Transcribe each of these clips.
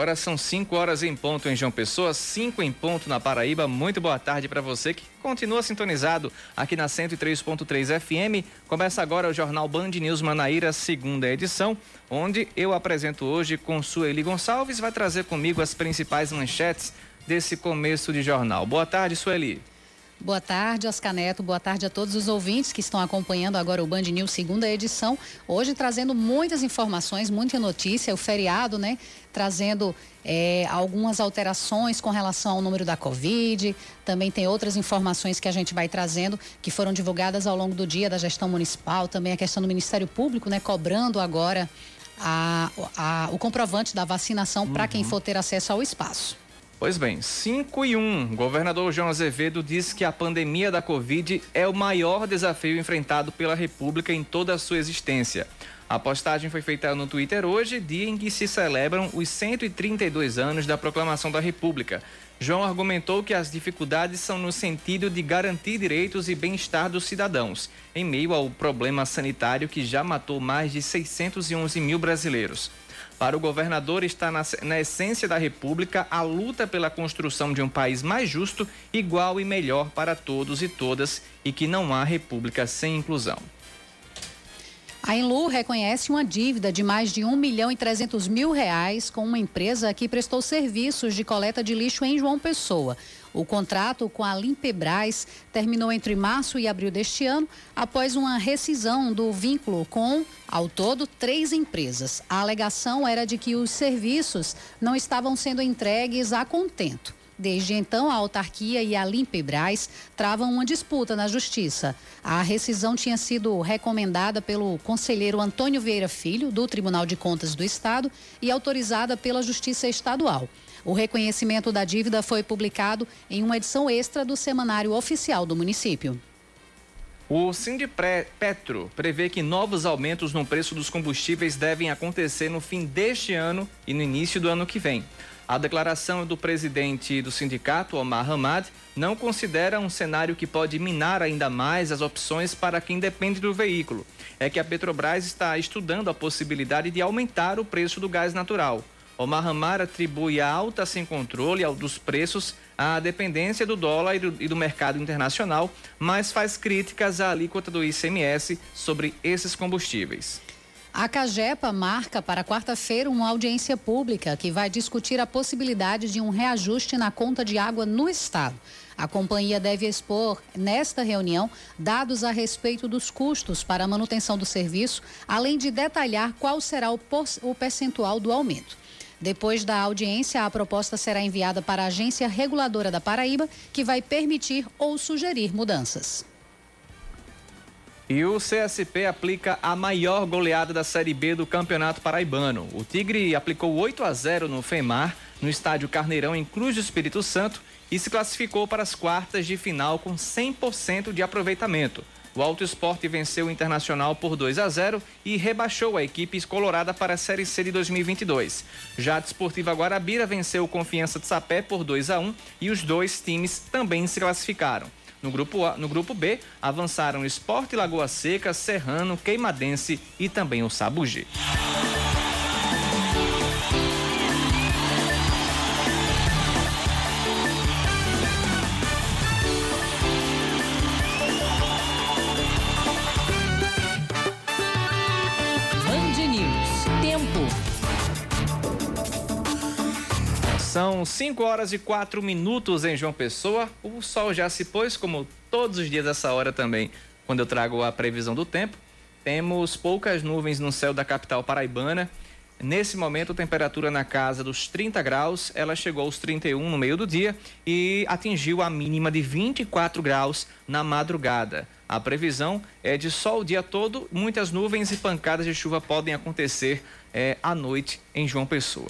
Agora são 5 horas em ponto em João Pessoa, 5 em ponto na Paraíba. Muito boa tarde para você que continua sintonizado aqui na 103.3 FM. Começa agora o Jornal Band News Manaíra, segunda edição, onde eu apresento hoje com Sueli Gonçalves. Vai trazer comigo as principais manchetes desse começo de jornal. Boa tarde, Sueli. Boa tarde, Oscar Neto. Boa tarde a todos os ouvintes que estão acompanhando agora o Band News segunda edição. Hoje trazendo muitas informações, muita notícia. O feriado, né? Trazendo é, algumas alterações com relação ao número da Covid. Também tem outras informações que a gente vai trazendo que foram divulgadas ao longo do dia da gestão municipal. Também a questão do Ministério Público, né? Cobrando agora a, a, o comprovante da vacinação uhum. para quem for ter acesso ao espaço. Pois bem, 5 e 1. Um. Governador João Azevedo disse que a pandemia da Covid é o maior desafio enfrentado pela República em toda a sua existência. A postagem foi feita no Twitter hoje, dia em que se celebram os 132 anos da proclamação da República. João argumentou que as dificuldades são no sentido de garantir direitos e bem-estar dos cidadãos, em meio ao problema sanitário que já matou mais de 611 mil brasileiros. Para o governador, está na, na, essência da República a luta pela construção de um país mais justo, igual e melhor para todos e todas e que não há república sem inclusão. A Enlu reconhece uma dívida de mais de 1 milhão e 300 mil reais com uma empresa que prestou serviços de coleta de lixo em João Pessoa. O contrato com a Limpebras terminou entre março e abril deste ano, após uma rescisão do vínculo com, ao todo, três empresas. A alegação era de que os serviços não estavam sendo entregues a contento. Desde então, a autarquia e a Limpebras travam uma disputa na justiça. A rescisão tinha sido recomendada pelo conselheiro Antônio Vieira Filho, do Tribunal de Contas do Estado, e autorizada pela Justiça Estadual. O reconhecimento da dívida foi publicado em uma edição extra do Semanário Oficial do município. O Sindipetro prevê que novos aumentos no preço dos combustíveis devem acontecer no fim deste ano e no início do ano que vem. A declaração do presidente do sindicato, Omar Hamad, não considera um cenário que pode minar ainda mais as opções para quem depende do veículo. É que a Petrobras está estudando a possibilidade de aumentar o preço do gás natural. Omar Hamar atribui a alta sem controle dos preços à dependência do dólar e do, mercado internacional, mas faz críticas à alíquota do ICMS sobre esses combustíveis. A Cagepa marca para quarta-feira uma audiência pública que vai discutir a possibilidade de um reajuste na conta de água no estado. A companhia deve expor, nesta reunião, dados a respeito dos custos para a manutenção do serviço, além de detalhar qual será o, percentual do aumento. Depois da audiência, a proposta será enviada para a Agência Reguladora da Paraíba, que vai permitir ou sugerir mudanças. E o CSP aplica a maior goleada da Série B do Campeonato Paraibano. O Tigre aplicou 8 a 0 no FEMAR, no estádio Carneirão, em Cruz do Espírito Santo, e se classificou para as quartas de final com 100% de aproveitamento. O Alto Esporte venceu o Internacional por 2 a 0 e rebaixou a equipe colorada para a Série C de 2022. Já a Desportiva Guarabira venceu o Confiança de Sapé por 2 a 1 e os dois times também se classificaram. No grupo, a, no grupo B, avançaram Esporte Lagoa Seca, Serrano, Queimadense e também o Sabugi. São 5 horas e 4 minutos em João Pessoa. O sol já se pôs, como todos os dias essa hora também, quando eu trago a previsão do tempo. Temos poucas nuvens no céu da capital paraibana. Nesse momento, a temperatura na casa dos 30 graus, ela chegou aos 31 no meio do dia e atingiu a mínima de 24 graus na madrugada. A previsão é de sol o dia todo, muitas nuvens e pancadas de chuva podem acontecer é, à noite em João Pessoa.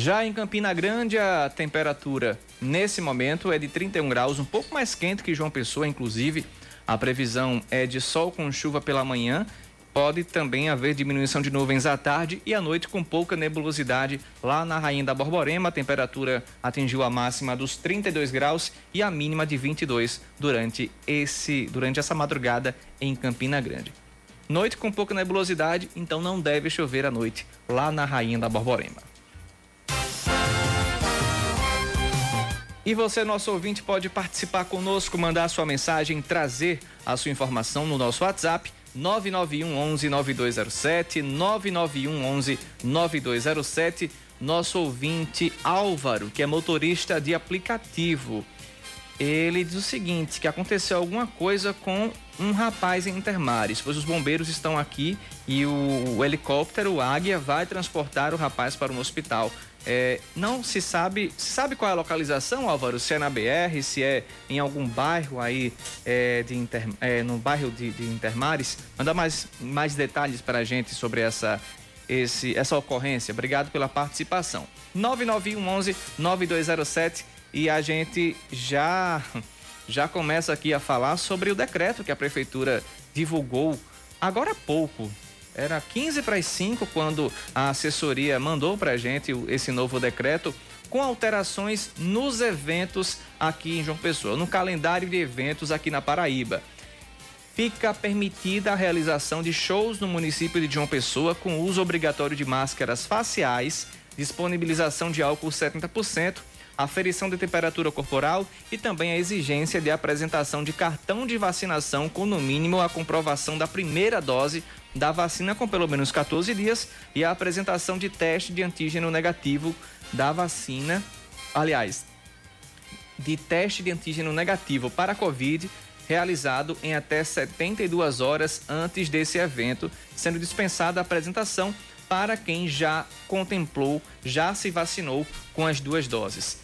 Já em Campina Grande, a temperatura nesse momento é de 31 graus, um pouco mais quente que João Pessoa, inclusive. A previsão é de sol com chuva pela manhã. Pode também haver diminuição de nuvens à tarde e à noite com pouca nebulosidade lá na Rainha da Borborema. A temperatura atingiu a máxima dos 32 graus e a mínima de 22 durante esse durante essa madrugada em Campina Grande. Noite com pouca nebulosidade, então não deve chover à noite lá na Rainha da Borborema. E você, nosso ouvinte, pode participar conosco, mandar sua mensagem, trazer a sua informação no nosso WhatsApp 991 11 9207 991 11 9207. Nosso ouvinte Álvaro, que é motorista de aplicativo. Ele diz o seguinte, que aconteceu alguma coisa com um rapaz em Intermares, pois os bombeiros estão aqui e o, o helicóptero, o Águia, vai transportar o rapaz para um hospital. É, não se sabe, se sabe qual é a localização, Álvaro? Se é na BR, se é em algum bairro aí é, de Inter, é, no bairro de, de Intermares. Manda mais, mais detalhes para a gente sobre essa, esse, essa ocorrência. Obrigado pela participação. 9911 9207 e a gente já já começa aqui a falar sobre o decreto que a prefeitura divulgou agora há pouco, era 15 para as 5 quando a assessoria mandou para a gente esse novo decreto com alterações nos eventos aqui em João Pessoa, no calendário de eventos aqui na Paraíba. Fica permitida a realização de shows no município de João Pessoa com uso obrigatório de máscaras faciais, disponibilização de álcool 70%, aferição de temperatura corporal e também a exigência de apresentação de cartão de vacinação com no mínimo a comprovação da primeira dose da vacina com pelo menos 14 dias e a apresentação de teste de antígeno negativo da vacina, aliás, de teste de antígeno negativo para a Covid realizado em até 72 horas antes desse evento, sendo dispensada a apresentação para quem já contemplou, já se vacinou com as duas doses.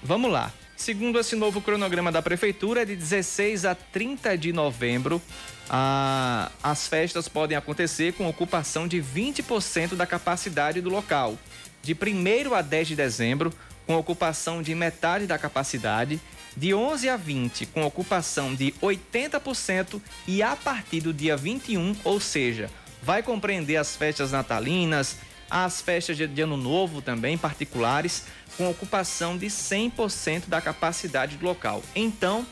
Vamos lá. Segundo esse novo cronograma da Prefeitura, de 16 a 30 de novembro, a, as festas podem acontecer com ocupação de 20% da capacidade do local. De 1 a 10 de dezembro, com ocupação de metade da capacidade. De 11 a 20, com ocupação de 80%. E a partir do dia 21, ou seja, vai compreender as festas natalinas, as festas de, Ano Novo também, particulares, com ocupação de 100% da capacidade do local. Então,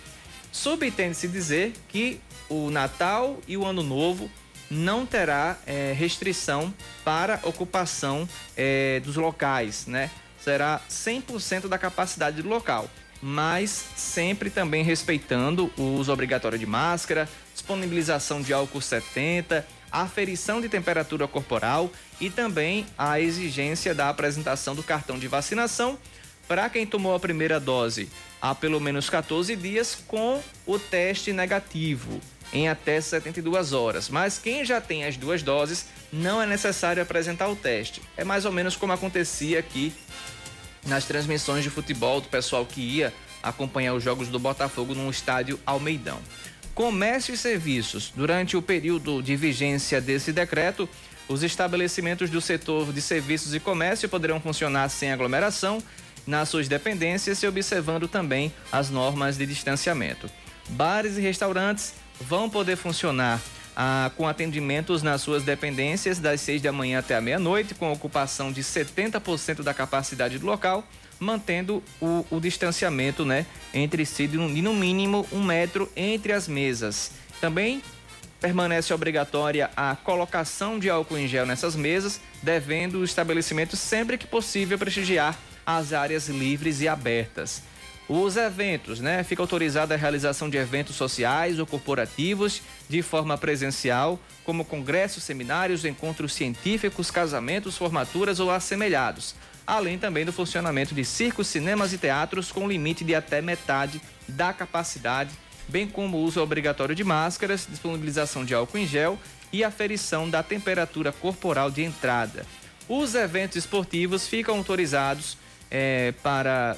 subtende-se dizer que o Natal e o Ano Novo não terá é, restrição para ocupação é, dos locais, né? Será 100% da capacidade do local, mas sempre também respeitando o uso obrigatório de máscara, disponibilização de álcool 70, aferição de temperatura corporal e também a exigência da apresentação do cartão de vacinação para quem tomou a primeira dose há pelo menos 14 dias com o teste negativo em até 72 horas. Mas quem já tem as duas doses, não é necessário apresentar o teste. É mais ou menos como acontecia aqui nas transmissões de futebol do pessoal que ia acompanhar os jogos do Botafogo no estádio Almeidão. Comércio e serviços. Durante o período de vigência desse decreto, os estabelecimentos do setor de serviços e comércio poderão funcionar sem aglomeração nas suas dependências e observando também as normas de distanciamento. Bares e restaurantes vão poder funcionar ah, com atendimentos nas suas dependências das 6 da manhã até a meia-noite, com ocupação de 70% da capacidade do local, mantendo o, o distanciamento né, entre si de, de no mínimo um metro entre as mesas. Também permanece obrigatória a colocação de álcool em gel nessas mesas, devendo o estabelecimento sempre que possível prestigiar as áreas livres e abertas. Os eventos, né? Fica autorizada a realização de eventos sociais ou corporativos de forma presencial, como congressos, seminários, encontros científicos, casamentos, formaturas ou assemelhados, além também do funcionamento de circos, cinemas e teatros com limite de até metade da capacidade, bem como o uso obrigatório de máscaras, disponibilização de álcool em gel e aferição da temperatura corporal de entrada. Os eventos esportivos ficam autorizados é, para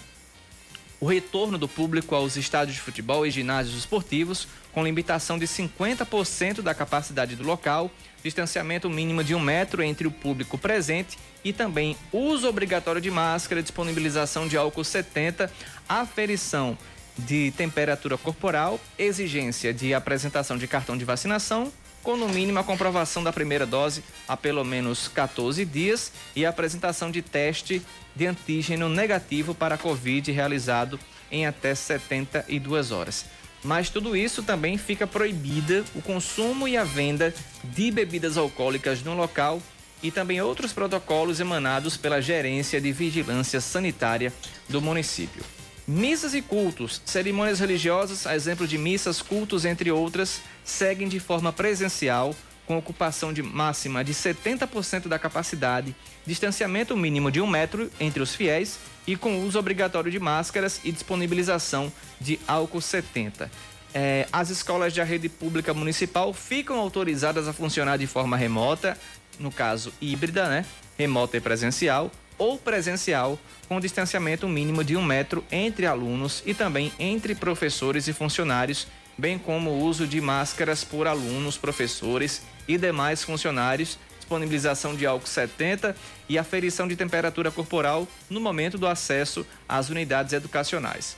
o retorno do público aos estádios de futebol e ginásios esportivos, com limitação de 50% da capacidade do local, distanciamento mínimo de um metro entre o público presente e também uso obrigatório de máscara, disponibilização de álcool 70, aferição de temperatura corporal, exigência de apresentação de cartão de vacinação, com no mínimo a comprovação da primeira dose há pelo menos 14 dias e apresentação de teste de antígeno negativo para a Covid realizado em até 72 horas. Mas tudo isso também fica proibida o consumo e a venda de bebidas alcoólicas no local e também outros protocolos emanados pela Gerência de Vigilância Sanitária do município. Missas e cultos, cerimônias religiosas, a exemplo de missas, cultos, entre outras, seguem de forma presencial, com ocupação de máxima de 70% da capacidade, distanciamento mínimo de um metro entre os fiéis e com uso obrigatório de máscaras e disponibilização de álcool 70. É, as escolas da rede pública municipal ficam autorizadas a funcionar de forma remota, no caso híbrida, né? Remota e presencial, ou presencial, com distanciamento mínimo de um metro entre alunos e também entre professores e funcionários, bem como o uso de máscaras por alunos, professores e demais funcionários disponibilização de álcool 70 e aferição de temperatura corporal no momento do acesso às unidades educacionais.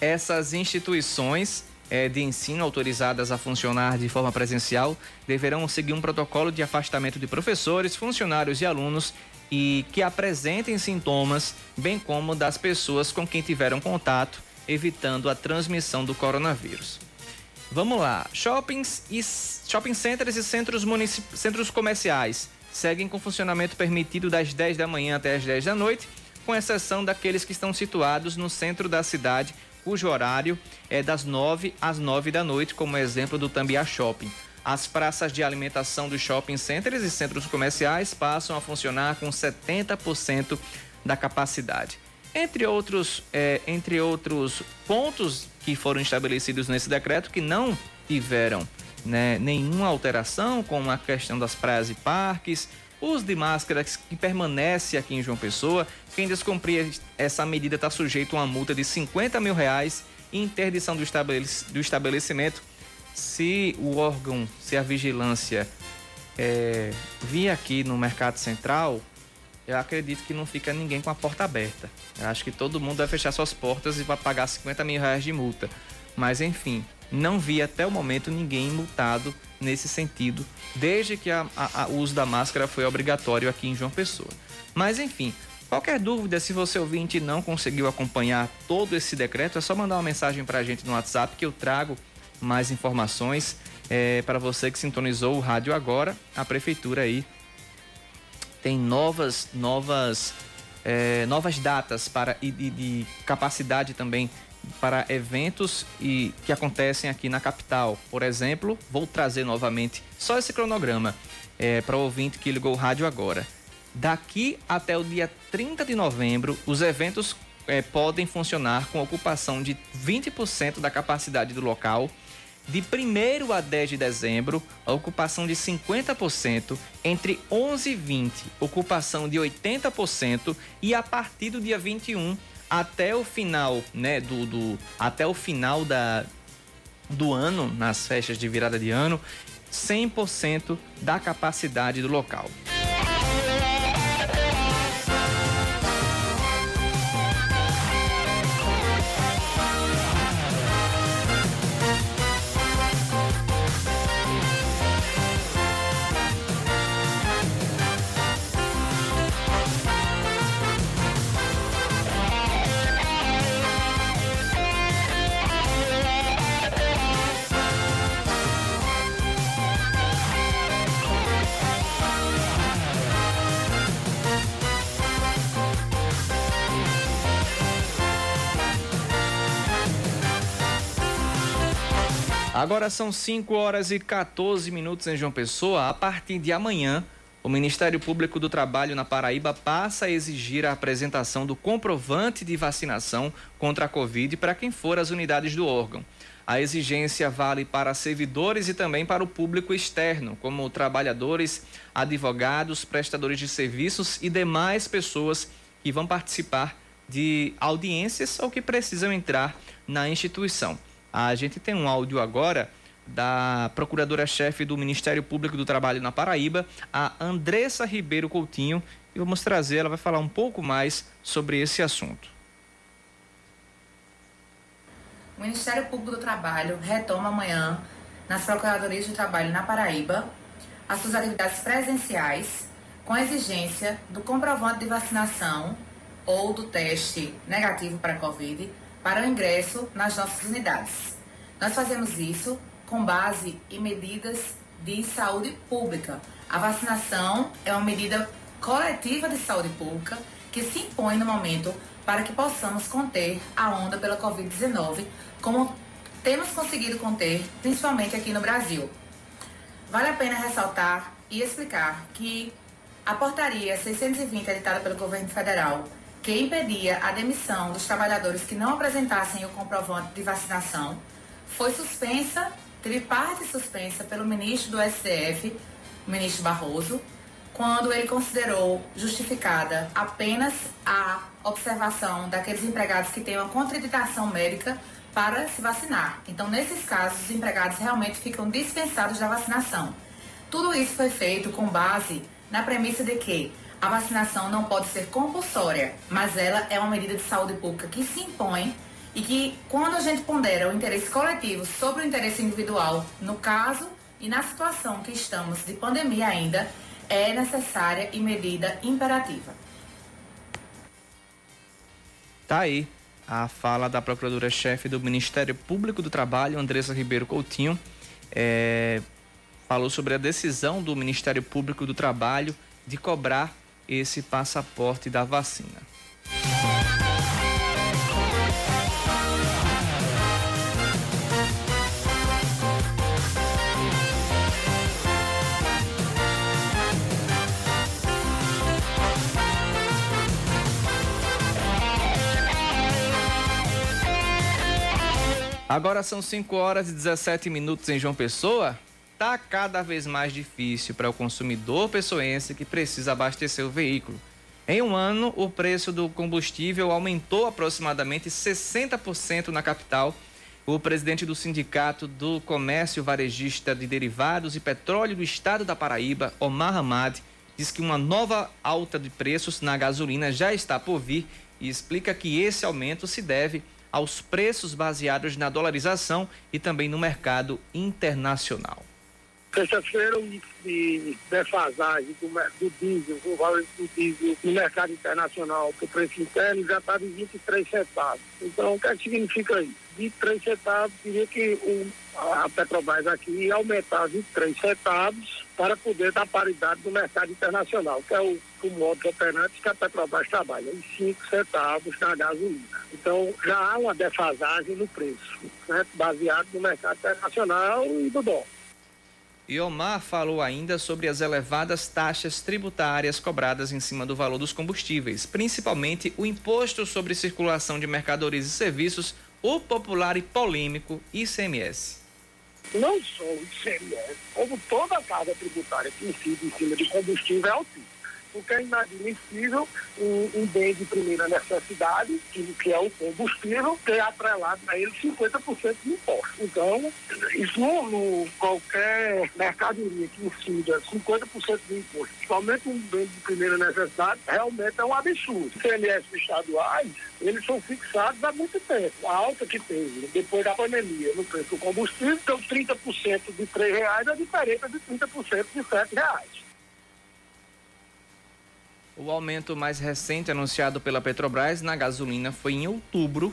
Essas instituições é, de ensino autorizadas a funcionar de forma presencial deverão seguir um protocolo de afastamento de professores, funcionários e alunos e que apresentem sintomas, bem como das pessoas com quem tiveram contato, evitando a transmissão do coronavírus. Vamos lá. Shoppings e shopping centers e centros, centros comerciais seguem com funcionamento permitido das 10 da manhã até as 10 da noite, com exceção daqueles que estão situados no centro da cidade, cujo horário é das 9 às 9 da noite, como exemplo do Tambiá Shopping. As praças de alimentação dos shopping centers e centros comerciais passam a funcionar com 70% da capacidade. Entre outros, é, entre outros pontos que foram estabelecidos nesse decreto que não tiveram né, nenhuma alteração, como a questão das praias e parques, uso de máscaras que permanece aqui em João Pessoa. Quem descumprir essa medida está sujeito a uma multa de 50 mil reais e interdição do, do estabelecimento se o órgão, se a vigilância é, vir aqui no Mercado Central, eu acredito que não fica ninguém com a porta aberta. Eu acho que todo mundo vai fechar suas portas e vai pagar 50 mil reais de multa. Mas enfim, não vi até o momento ninguém multado nesse sentido, desde que o uso da máscara foi obrigatório aqui em João Pessoa. Mas enfim, qualquer dúvida, se você ouvinte não conseguiu acompanhar todo esse decreto, é só mandar uma mensagem para a gente no WhatsApp que eu trago mais informações é, para você que sintonizou o rádio agora. A prefeitura aí tem novas, novas, é, novas datas para e de, de capacidade também para eventos e que acontecem aqui na capital. Por exemplo, vou trazer novamente só esse cronograma é, para o ouvinte que ligou o rádio agora. Daqui até o dia 30 de novembro, os eventos é, podem funcionar com ocupação de 20% da capacidade do local de 1 a 10 de dezembro, a ocupação de 50%, entre 11 e 20, ocupação de 80% e a partir do dia 21 até o final, né, do, do até o final da, do ano, nas festas de virada de ano, 100% da capacidade do local. Agora são 5 horas e 14 minutos em João Pessoa. A partir de amanhã, o Ministério Público do Trabalho na Paraíba passa a exigir a apresentação do comprovante de vacinação contra a Covid para quem for às unidades do órgão. A exigência vale para servidores e também para o público externo, como trabalhadores, advogados, prestadores de serviços e demais pessoas que vão participar de audiências ou que precisam entrar na instituição. A gente tem um áudio agora da procuradora-chefe do Ministério Público do Trabalho na Paraíba, a Andressa Ribeiro Coutinho, e vamos trazer, ela vai falar um pouco mais sobre esse assunto. O Ministério Público do Trabalho retoma amanhã, nas Procuradorias de Trabalho na Paraíba, as suas atividades presenciais, com a exigência do comprovante de vacinação ou do teste negativo para a Covid para o ingresso nas nossas unidades. Nós fazemos isso com base em medidas de saúde pública. A vacinação é uma medida coletiva de saúde pública que se impõe no momento para que possamos conter a onda pela Covid-19, como temos conseguido conter, principalmente aqui no Brasil. Vale a pena ressaltar e explicar que a portaria 620 editada pelo governo federal que impedia a demissão dos trabalhadores que não apresentassem o comprovante de vacinação, foi suspensa, teve parte suspensa pelo ministro do STF, o ministro Barroso, quando ele considerou justificada apenas a observação daqueles empregados que têm uma contraindicação médica para se vacinar. Então, nesses casos, os empregados realmente ficam dispensados da vacinação. Tudo isso foi feito com base na premissa de que a vacinação não pode ser compulsória, mas ela é uma medida de saúde pública que se impõe e que, quando a gente pondera o interesse coletivo sobre o interesse individual, no caso e na situação que estamos de pandemia ainda, é necessária e medida imperativa. Tá aí a fala da Procuradora-Chefe do Ministério Público do Trabalho, Andressa Ribeiro Coutinho, é, falou sobre a decisão do Ministério Público do Trabalho de cobrar esse passaporte da vacina. Agora são 5 horas e 17 minutos em João Pessoa está cada vez mais difícil para o consumidor pessoense que precisa abastecer o veículo. Em um ano, o preço do combustível aumentou aproximadamente 60% na capital. O presidente do Sindicato do Comércio Varejista de Derivados e Petróleo do Estado da Paraíba, Omar Hamad, diz que uma nova alta de preços na gasolina já está por vir e explica que esse aumento se deve aos preços baseados na dolarização e também no mercado internacional. Terça-feira, o de defasagem do, do diesel, o valor do diesel no mercado internacional para o preço interno já está de 23 centavos. Então, o que, é que significa isso? 23 centavos, diria que o, a Petrobras aqui aumentar 23 centavos para poder dar paridade no mercado internacional, que é o, o modo operante que a Petrobras trabalha, em 5 centavos na gasolina. Então, já há uma defasagem no preço, né, baseado no mercado internacional e do dólar. E Omar falou ainda sobre as elevadas taxas tributárias cobradas em cima do valor dos combustíveis, principalmente o imposto sobre circulação de mercadorias e serviços, o popular e polêmico ICMS. Não só o ICMS, como toda a carga tributária que incide em cima de combustível é altíssima porque é inadmissível um, um, bem de primeira necessidade, que, que é o combustível, ter atrelado a ele 50% de imposto. Então, isso no, qualquer mercadoria que incida 50% de imposto, principalmente um bem de primeira necessidade, realmente é um absurdo. Os CMS estaduais, eles são fixados há muito tempo. A alta que teve depois da pandemia no preço do combustível, então 30% de R$ reais é diferente de 30% de R$ reais. O aumento mais recente anunciado pela Petrobras na gasolina foi em outubro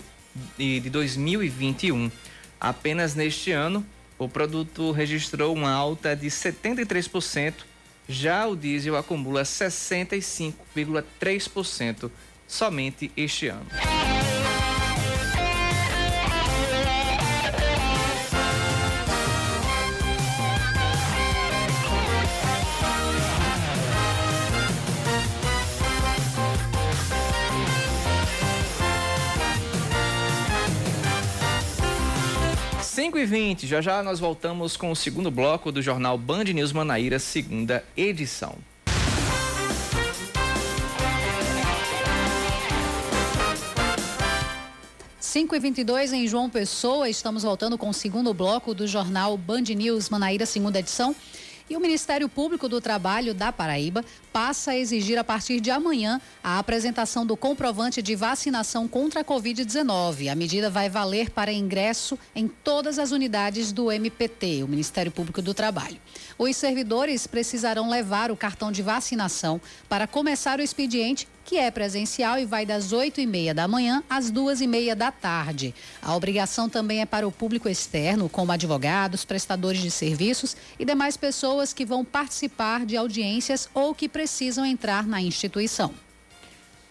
de 2021. Apenas neste ano, o produto registrou uma alta de 73%, já o diesel acumula 65,3% somente este ano. 5 e 20 já já nós voltamos com o segundo bloco do jornal Band News Manaíra, segunda edição. 5 e 22 em João Pessoa, estamos voltando com o segundo bloco do jornal Band News Manaíra, segunda edição. E o Ministério Público do Trabalho da Paraíba passa a exigir a partir de amanhã a apresentação do comprovante de vacinação contra a Covid-19. A medida vai valer para ingresso em todas as unidades do MPT, o Ministério Público do Trabalho. Os servidores precisarão levar o cartão de vacinação para começar o expediente que é presencial e vai das 8 e meia da manhã às duas e meia da tarde. A obrigação também é para o público externo, como advogados, prestadores de serviços e demais pessoas que vão participar de audiências ou que precisam entrar na instituição.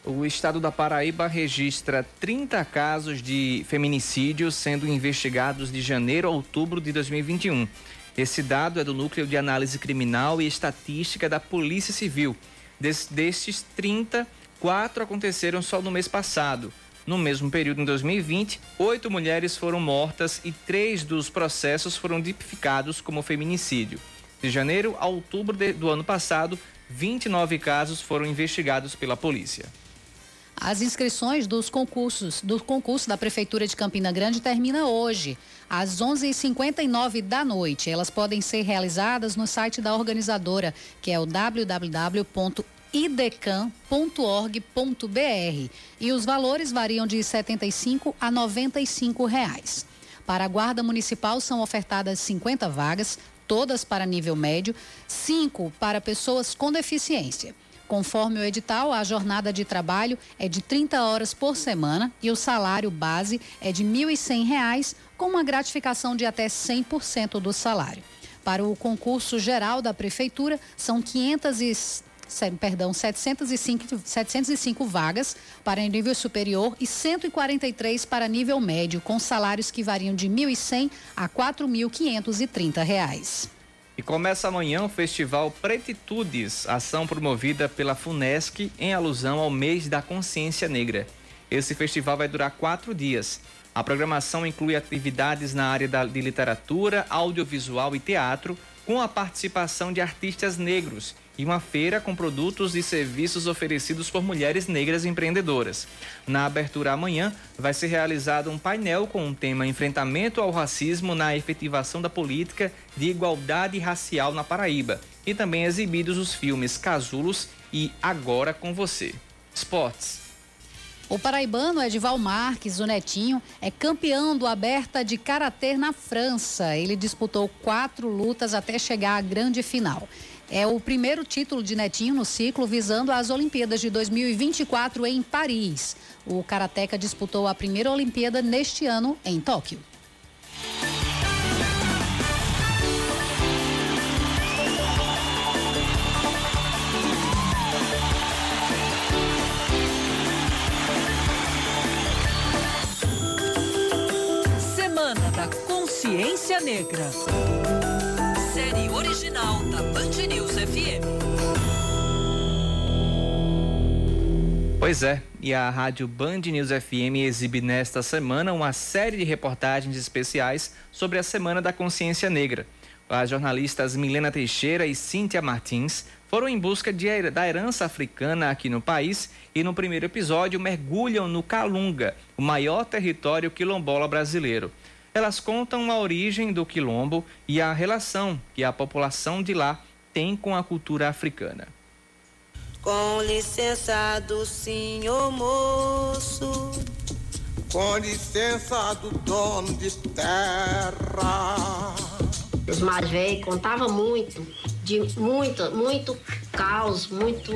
O estado da Paraíba registra 30 casos de feminicídio sendo investigados de janeiro a outubro de 2021. Esse dado é do Núcleo de Análise Criminal e Estatística da Polícia Civil. Des, destes 30, quatro aconteceram só no mês passado. No mesmo período, em 2020, oito mulheres foram mortas e três dos processos foram tipificados como feminicídio. De janeiro a outubro de, do ano passado, 29 casos foram investigados pela polícia. As inscrições dos concursos do concurso da Prefeitura de Campina Grande termina hoje, às 11h59 da noite. Elas podem ser realizadas no site da organizadora, que é o www idecam.org.br e os valores variam de R$ 75 a 95 reais. Para a Guarda Municipal são ofertadas 50 vagas, todas para nível médio, cinco para pessoas com deficiência. Conforme o edital, a jornada de trabalho é de 30 horas por semana e o salário base é de R$ 1.100, com uma gratificação de até 100% do salário. Para o concurso geral da Prefeitura, são 500 e perdão, 705, 705 vagas para nível superior e 143 para nível médio, com salários que variam de R$ 1.100 a 4.530 reais. E começa amanhã o Festival Pretitudes, ação promovida pela FUNESC em alusão ao mês da consciência negra. Esse festival vai durar quatro dias. A programação inclui atividades na área de literatura, audiovisual e teatro, com a participação de artistas negros e uma feira com produtos e serviços oferecidos por mulheres negras empreendedoras. Na abertura amanhã, vai ser realizado um painel com o tema Enfrentamento ao Racismo na Efetivação da Política de Igualdade Racial na Paraíba e também exibidos os filmes Casulos e Agora com Você. Esportes. O paraibano Edival Marques, o netinho, é campeão do Aberta de Karatê na França. Ele disputou quatro lutas até chegar à grande final. É o primeiro título de Netinho no ciclo visando as Olimpíadas de 2024 em Paris. O Karateka disputou a primeira Olimpíada neste ano em Tóquio. Semana da Consciência Negra original da Band News FM. Pois é, e a rádio Band News FM exibe nesta semana uma série de reportagens especiais sobre a Semana da Consciência Negra. As jornalistas Milena Teixeira e Cíntia Martins foram em busca de, da herança africana aqui no país e no primeiro episódio mergulham no Calunga, o maior território quilombola brasileiro. Elas contam a origem do quilombo e a relação que a população de lá tem com a cultura africana. Com licença do senhor moço. Com licença do dono de terra. Os mais velhos contavam muito, de muito, muito caos, muito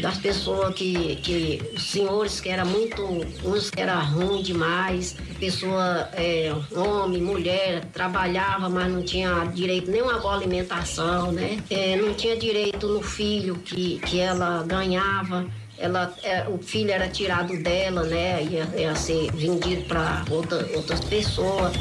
das pessoas que, que os senhores que era muito, uns que era ruim demais, pessoa, é, homem, mulher, trabalhava, mas não tinha direito nenhuma boa alimentação, né? É, não tinha direito no filho que, que ela ganhava ela, é, o filho era tirado dela, né? Ia, ia ser vendido para outra, outras pessoas.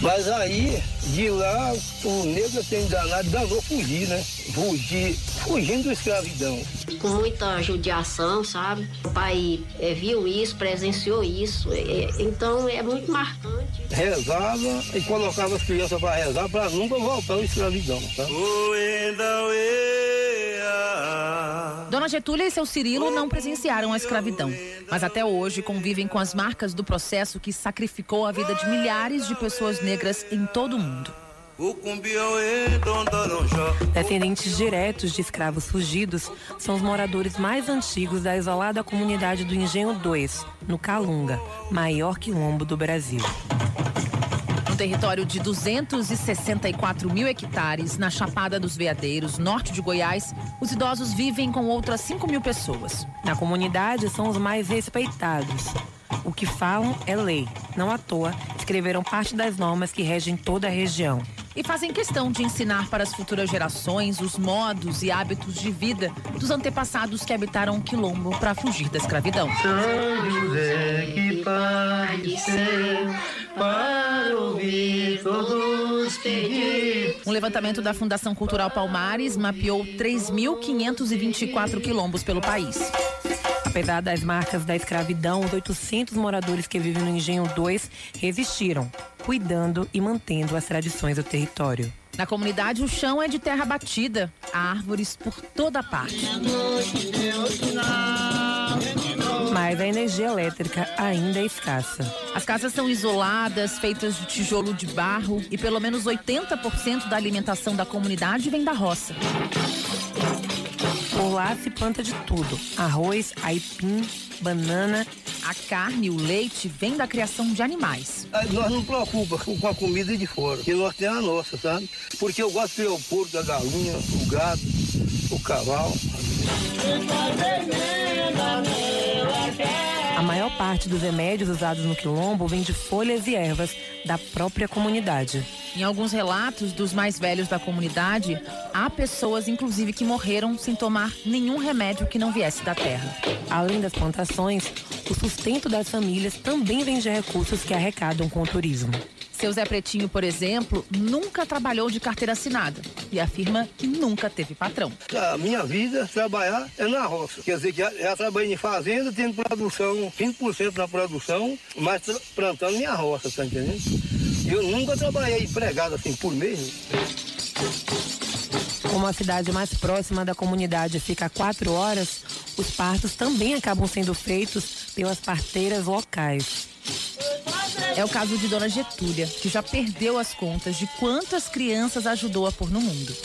Mas aí, de lá, o negro tem danado, danou fugir, né? Fugir, fugindo da escravidão. Com muita judiação, sabe? O pai é, viu isso, presenciou isso, é, então é muito marcante. rezava e colocava as crianças para rezar para nunca voltar à escravidão. Tá? Dona Getúlia e seu Cirilo não presenciaram a escravidão, mas até hoje convivem com as marcas do processo que sacrificou a vida de milhares de pessoas negras em todo o mundo. Descendentes diretos de escravos fugidos são os moradores mais antigos da isolada comunidade do Engenho 2, no Calunga, maior quilombo do Brasil. Território de 264 mil hectares, na Chapada dos Veadeiros, norte de Goiás, os idosos vivem com outras 5 mil pessoas. Na comunidade, são os mais respeitados. O que falam é lei. Não à toa, escreveram parte das normas que regem toda a região e fazem questão de ensinar para as futuras gerações os modos e hábitos de vida dos antepassados que habitaram o quilombo para fugir da escravidão. São José que para ouvir todos. Um levantamento da Fundação Cultural Palmares mapeou 3.524 quilombos pelo país. Apesar das marcas da escravidão, os 800 moradores que vivem no Engenho 2 resistiram, cuidando e mantendo as tradições do território. Na comunidade, o chão é de terra batida, há árvores por toda parte. Mas a energia elétrica ainda é escassa. As casas são isoladas, feitas de tijolo de barro e pelo menos 80% da alimentação da comunidade vem da roça. Por lá se planta de tudo: arroz, aipim, banana. A carne e o leite vem da criação de animais. Nós não preocupamos com a comida de fora, que nós temos a nossa, sabe? Porque eu gosto de ter o porco, a galinha, o gado, o cavalo. A maior parte dos remédios usados no quilombo vem de folhas e ervas da própria comunidade. Em alguns relatos dos mais velhos da comunidade, há pessoas, inclusive, que morreram sem tomar nenhum remédio que não viesse da terra. Além das plantações, o sustento das famílias também vem de recursos que arrecadam com o turismo. Seu Zé Pretinho, por exemplo, nunca trabalhou de carteira assinada e afirma que nunca teve patrão. A minha vida, trabalhar é na roça. Quer dizer que já, já trabalhei em fazenda, tendo produção, 20% na produção, mas plantando minha roça, tá entendendo? Eu nunca trabalhei empregado assim por mês. Como a cidade mais próxima da comunidade fica a quatro horas, os partos também acabam sendo feitos pelas parteiras locais. É o caso de Dona Getúlia, que já perdeu as contas de quantas crianças ajudou a pôr no mundo.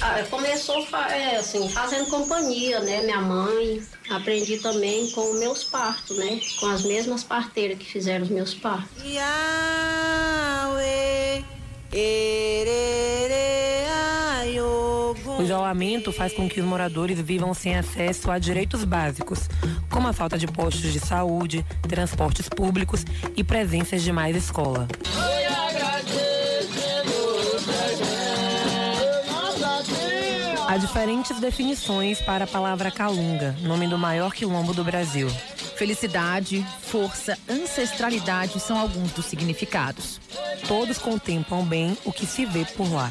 Ah, começou é, assim, fazendo companhia, né? Minha mãe. Aprendi também com meus partos, né? Com as mesmas parteiras que fizeram os meus partos. Yahweh, o isolamento faz com que os moradores vivam sem acesso a direitos básicos, como a falta de postos de saúde, transportes públicos e presenças de mais escola. Há diferentes definições para a palavra calunga, nome do maior quilombo do Brasil. Felicidade, força, ancestralidade são alguns dos significados. Todos contemplam bem o que se vê por lá.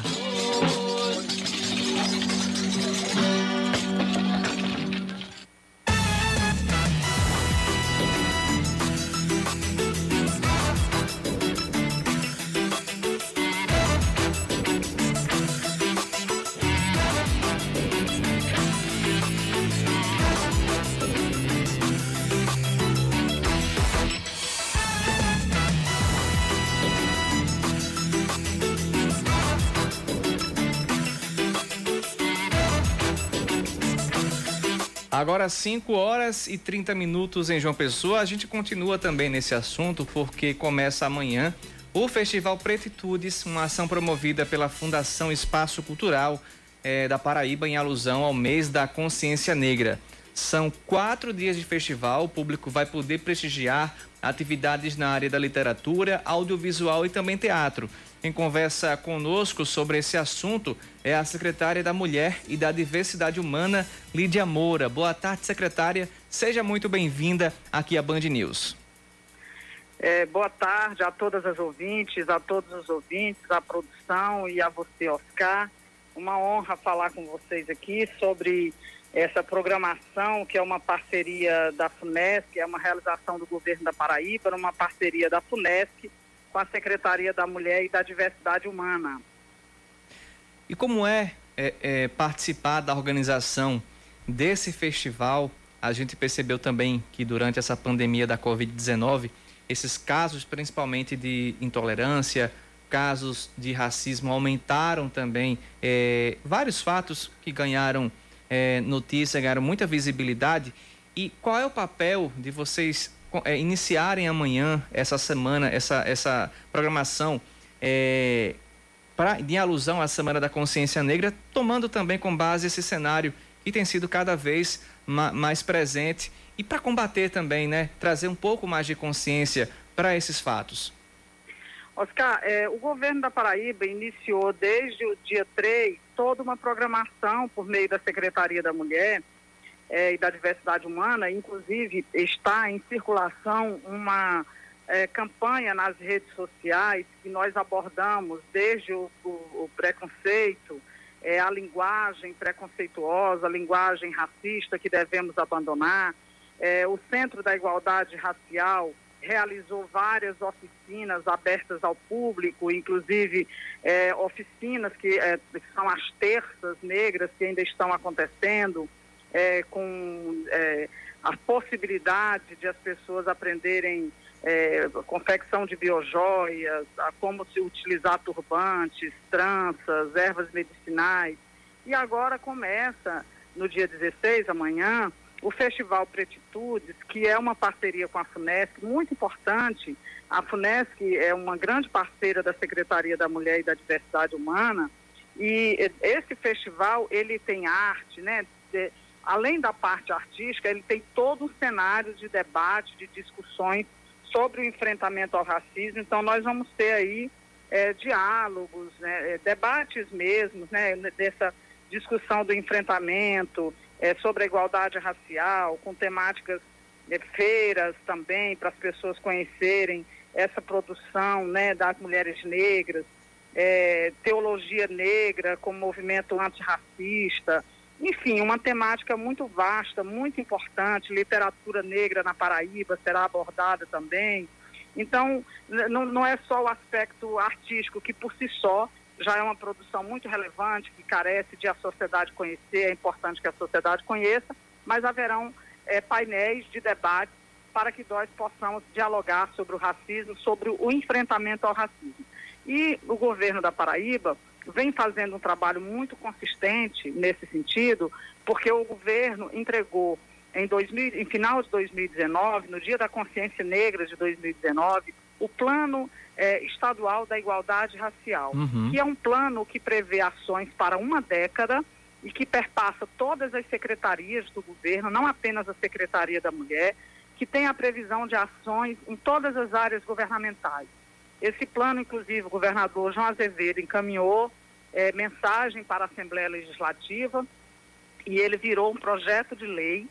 Agora 5 horas e 30 minutos em João Pessoa. A gente continua também nesse assunto porque começa amanhã o Festival Pretitudes, uma ação promovida pela Fundação Espaço Cultural eh, da Paraíba em alusão ao mês da consciência negra. São quatro dias de festival, o público vai poder prestigiar atividades na área da literatura, audiovisual e também teatro. Quem conversa conosco sobre esse assunto é a secretária da Mulher e da Diversidade Humana, Lídia Moura. Boa tarde, secretária. Seja muito bem-vinda aqui à Band News. É, boa tarde a todas as ouvintes, a todos os ouvintes, à produção e a você, Oscar. Uma honra falar com vocês aqui sobre essa programação, que é uma parceria da FUNESC, é uma realização do governo da Paraíba, uma parceria da FUNESC com a Secretaria da Mulher e da Diversidade Humana. E como é, é, é participar da organização desse festival? A gente percebeu também que durante essa pandemia da Covid-19, esses casos, principalmente de intolerância, casos de racismo, aumentaram também. É, vários fatos que ganharam é, notícia, ganharam muita visibilidade. E qual é o papel de vocês é, iniciarem amanhã, essa semana, essa, essa programação é, pra, em alusão à Semana da Consciência Negra, tomando também com base esse cenário que tem sido cada vez ma mais presente e para combater também, né, trazer um pouco mais de consciência para esses fatos? Oscar, é, o governo da Paraíba iniciou desde o dia 3 toda uma programação por meio da Secretaria da Mulher é, e da Diversidade Humana, inclusive está em circulação uma é, campanha nas redes sociais que nós abordamos desde o, o, o preconceito, é, a linguagem preconceituosa, a linguagem racista que devemos abandonar, é, o Centro da Igualdade Racial realizou várias oficinas abertas ao público, inclusive é, oficinas que, é, que, são as terças negras que ainda estão acontecendo, é, com é, a possibilidade de as pessoas aprenderem é, confecção de biojoias, a como se utilizar turbantes, tranças, ervas medicinais. E agora começa, no dia 16, amanhã, o Festival Pretitudes, que é uma parceria com a FUNESC, muito importante. A FUNESC é uma grande parceira da Secretaria da Mulher e da Diversidade Humana, e esse festival, ele tem arte, né? Além da parte artística, ele tem todo um cenário de debate, de discussões sobre o enfrentamento ao racismo. Então, nós vamos ter aí é, diálogos, né, é, debates mesmo, né, dessa discussão do enfrentamento, é, sobre a igualdade racial, com temáticas, é, feiras também, para as pessoas conhecerem essa produção né, das mulheres negras, é, teologia negra como movimento antirracista, enfim, uma temática muito vasta, muito importante, literatura negra na Paraíba será abordada também. Então, não, é só o aspecto artístico, que por si só já é uma produção muito relevante, que carece de a sociedade conhecer, é importante que a sociedade conheça, mas haverão é, painéis de debate para que nós possamos dialogar sobre o racismo, sobre o enfrentamento ao racismo. E o governo da Paraíba vem fazendo um trabalho muito consistente nesse sentido, porque o governo entregou em, 2000, em final de 2019, no Dia da Consciência Negra de 2019, o plano é, estadual da igualdade racial, uhum. que é um plano que prevê ações para uma década e que perpassa todas as secretarias do governo, não apenas a Secretaria da Mulher, que tem a previsão de ações em todas as áreas governamentais. Esse plano, inclusive, o governador João Azevedo encaminhou é, mensagem para a Assembleia Legislativa e ele virou um projeto de lei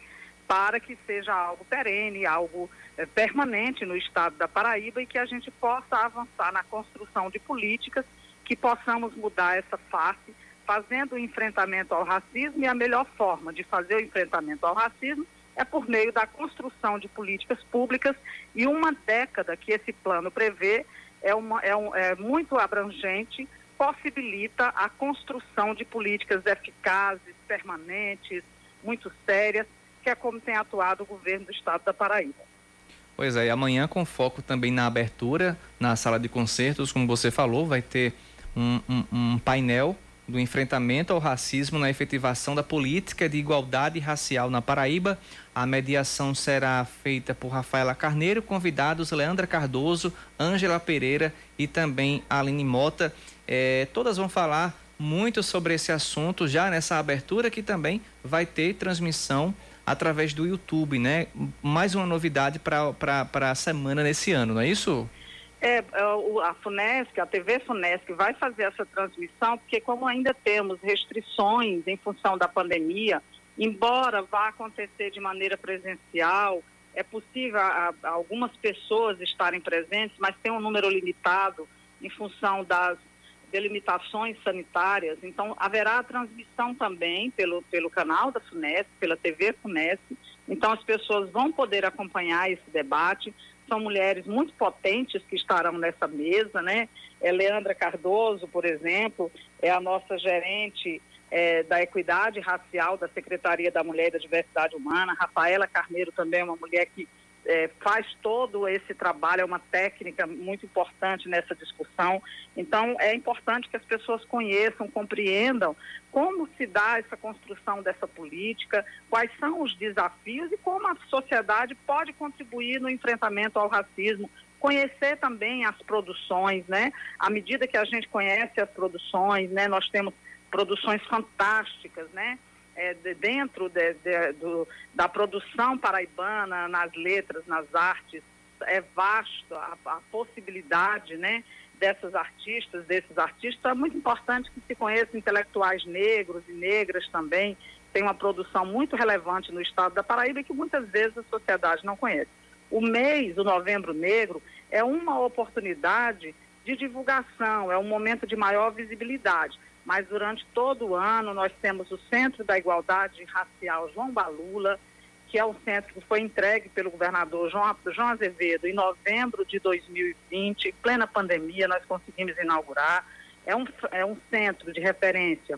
para que seja algo perene, algo é, permanente no estado da Paraíba e que a gente possa avançar na construção de políticas que possamos mudar essa face, fazendo o enfrentamento ao racismo. E a melhor forma de fazer o enfrentamento ao racismo é por meio da construção de políticas públicas. E uma década que esse plano prevê é, uma, é, um, é muito abrangente, possibilita a construção de políticas eficazes, permanentes, muito sérias, que é como tem atuado o governo do estado da Paraíba. Pois é, e amanhã com foco também na abertura, na sala de concertos, como você falou, vai ter um, um, um painel do enfrentamento ao racismo na efetivação da política de igualdade racial na Paraíba. A mediação será feita por Rafaela Carneiro, convidados Leandra Cardoso, Ângela Pereira e também Aline Mota. É, todas vão falar muito sobre esse assunto já nessa abertura que também vai ter transmissão através do YouTube, né? Mais uma novidade para a semana nesse ano, não é isso? É, é a FUNESC, a TV FUNESC vai fazer essa transmissão, porque como ainda temos restrições em função da pandemia, embora vá acontecer de maneira presencial, é possível a, a algumas pessoas estarem presentes, mas tem um número limitado em função das delimitações sanitárias. Então, haverá a transmissão também pelo, pelo canal da FUNESC, pela TV FUNESC. Então, as pessoas vão poder acompanhar esse debate são mulheres muito potentes que estarão nessa mesa, né? É Leandra Cardoso, por exemplo, é a nossa gerente é, da Equidade Racial da Secretaria da Mulher e da Diversidade Humana. Rafaela Carneiro também é uma mulher que é, faz todo esse trabalho, é uma técnica muito importante nessa discussão. Então, é importante que as pessoas conheçam, compreendam como se dá essa construção dessa política, quais são os desafios e como a sociedade pode contribuir no enfrentamento ao racismo. Conhecer também as produções, né? À medida que a gente conhece as produções, né? Nós temos produções fantásticas, né? É, de, dentro de, de, do, da produção paraibana, nas letras, nas artes, é vasto a, a, possibilidade né, dessas artistas, desses artistas. É muito importante que se conheçam intelectuais negros e negras também. Tem uma produção muito relevante no estado da Paraíba que muitas vezes a sociedade não conhece. O mês, o Novembro Negro, é uma oportunidade de divulgação, é um momento de maior visibilidade mas durante todo o ano nós temos o Centro da Igualdade Racial João Balula, que é um centro que foi entregue pelo governador João, João Azevedo em novembro de 2020, em plena pandemia, nós conseguimos inaugurar. É um, é um centro de referência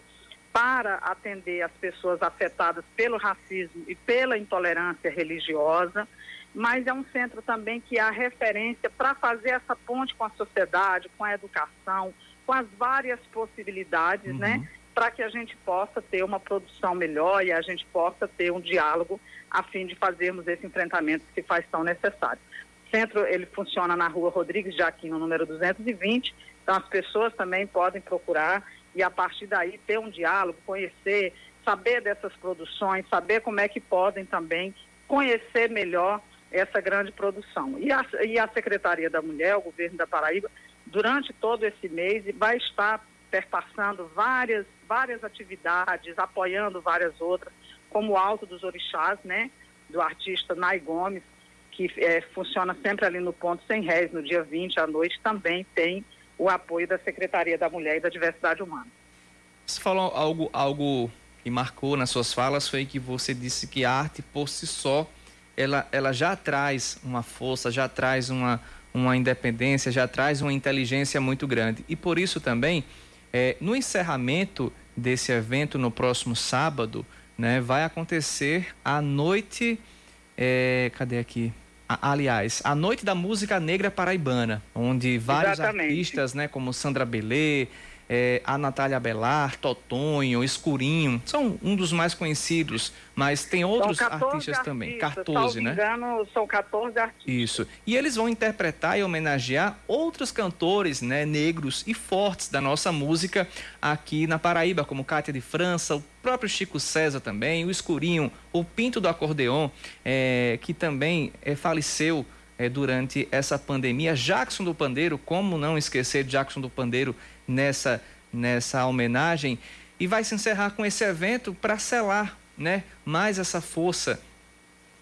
para atender as pessoas afetadas pelo racismo e pela intolerância religiosa, mas é um centro também que é a referência para fazer essa ponte com a sociedade, com a educação, com as várias possibilidades, uhum. né? Para que a gente possa ter uma produção melhor e a gente possa ter um diálogo a fim de fazermos esse enfrentamento que se faz tão necessário. O centro, ele funciona na rua Rodrigues de Aquino, número 220, então as pessoas também podem procurar e a partir daí ter um diálogo, conhecer, saber dessas produções, saber como é que podem também conhecer melhor essa grande produção. E a, e a Secretaria da Mulher, o governo da Paraíba, durante todo esse mês e vai estar perpassando várias, várias atividades, apoiando várias outras, como o Alto dos Orixás, né, do artista Nai Gomes, que é, funciona sempre ali no ponto sem réis, no dia 20 à noite, também tem o apoio da Secretaria da Mulher e da Diversidade Humana. Você falou algo, algo que marcou nas suas falas, foi que você disse que a arte por si só, ela, ela já traz uma força, já traz uma, uma independência, já traz uma inteligência muito grande. E por isso também, é, no encerramento desse evento, no próximo sábado, né, vai acontecer a noite. É, cadê aqui? A, aliás, a Noite da Música Negra Paraibana, onde vários Exatamente. artistas, né, como Sandra Belê, é, a Natália Belar, Totonho, Escurinho, são um dos mais conhecidos, mas tem outros artistas, também, 14, né? engano, são 14 artistas. Isso. E eles vão interpretar e homenagear outros cantores, né, negros e fortes da nossa música aqui na Paraíba, como Cátia de França, o próprio Chico César também, o Escurinho, o Pinto do Acordeon, é, que também é, faleceu é, durante essa pandemia. Jackson do Pandeiro, como não esquecer Jackson do Pandeiro nessa, nessa homenagem? E vai se encerrar com esse evento para selar né, mais essa força